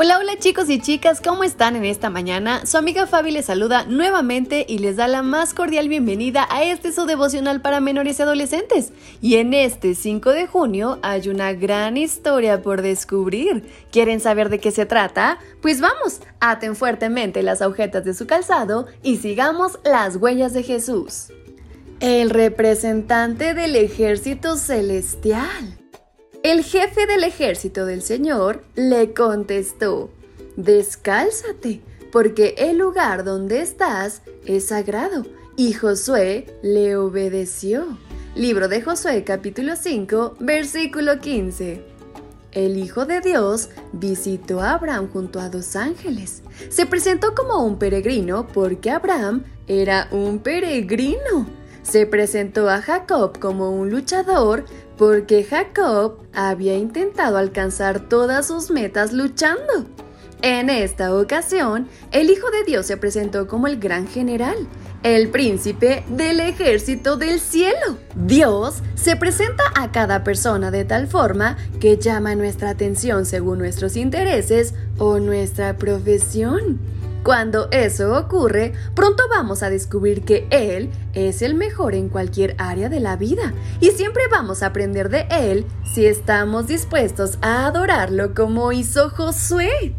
Hola, hola chicos y chicas, ¿cómo están en esta mañana? Su amiga Fabi les saluda nuevamente y les da la más cordial bienvenida a este su devocional para menores y adolescentes. Y en este 5 de junio hay una gran historia por descubrir. ¿Quieren saber de qué se trata? Pues vamos, aten fuertemente las agujetas de su calzado y sigamos las huellas de Jesús. El representante del ejército celestial. El jefe del ejército del Señor le contestó, Descálzate, porque el lugar donde estás es sagrado. Y Josué le obedeció. Libro de Josué capítulo 5, versículo 15. El Hijo de Dios visitó a Abraham junto a dos ángeles. Se presentó como un peregrino porque Abraham era un peregrino. Se presentó a Jacob como un luchador porque Jacob había intentado alcanzar todas sus metas luchando. En esta ocasión, el Hijo de Dios se presentó como el gran general, el príncipe del ejército del cielo. Dios se presenta a cada persona de tal forma que llama nuestra atención según nuestros intereses o nuestra profesión. Cuando eso ocurre, pronto vamos a descubrir que Él es el mejor en cualquier área de la vida y siempre vamos a aprender de Él si estamos dispuestos a adorarlo como hizo Josué.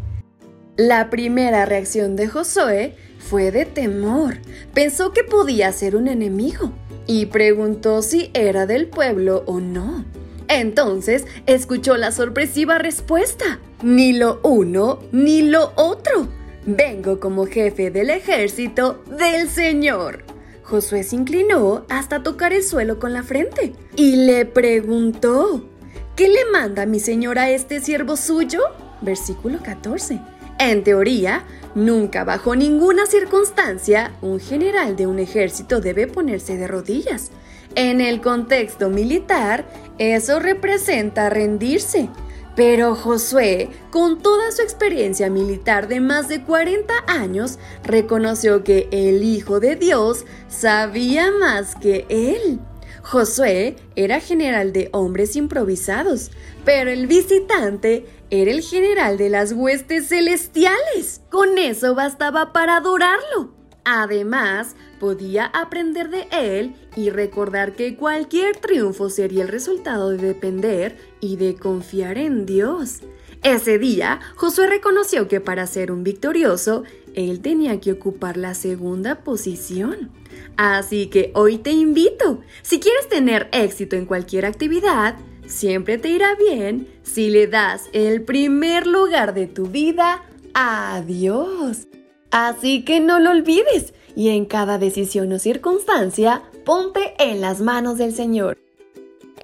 La primera reacción de Josué fue de temor. Pensó que podía ser un enemigo y preguntó si era del pueblo o no. Entonces escuchó la sorpresiva respuesta. Ni lo uno ni lo otro. Vengo como jefe del ejército del Señor. Josué se inclinó hasta tocar el suelo con la frente y le preguntó, ¿qué le manda mi señor a este siervo suyo? Versículo 14. En teoría, nunca bajo ninguna circunstancia un general de un ejército debe ponerse de rodillas. En el contexto militar, eso representa rendirse pero Josué, con toda su experiencia militar de más de 40 años, reconoció que el Hijo de Dios sabía más que él. Josué era general de hombres improvisados, pero el visitante era el general de las huestes celestiales. Con eso bastaba para adorarlo. Además, podía aprender de él y recordar que cualquier triunfo sería el resultado de depender y de confiar en Dios. Ese día, Josué reconoció que para ser un victorioso, él tenía que ocupar la segunda posición. Así que hoy te invito, si quieres tener éxito en cualquier actividad, siempre te irá bien si le das el primer lugar de tu vida a Dios. Así que no lo olvides y en cada decisión o circunstancia, ponte en las manos del Señor.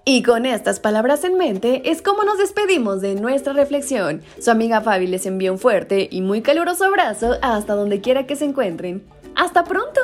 Y con estas palabras en mente es como nos despedimos de nuestra reflexión. Su amiga Fabi les envía un fuerte y muy caluroso abrazo hasta donde quiera que se encuentren. ¡Hasta pronto!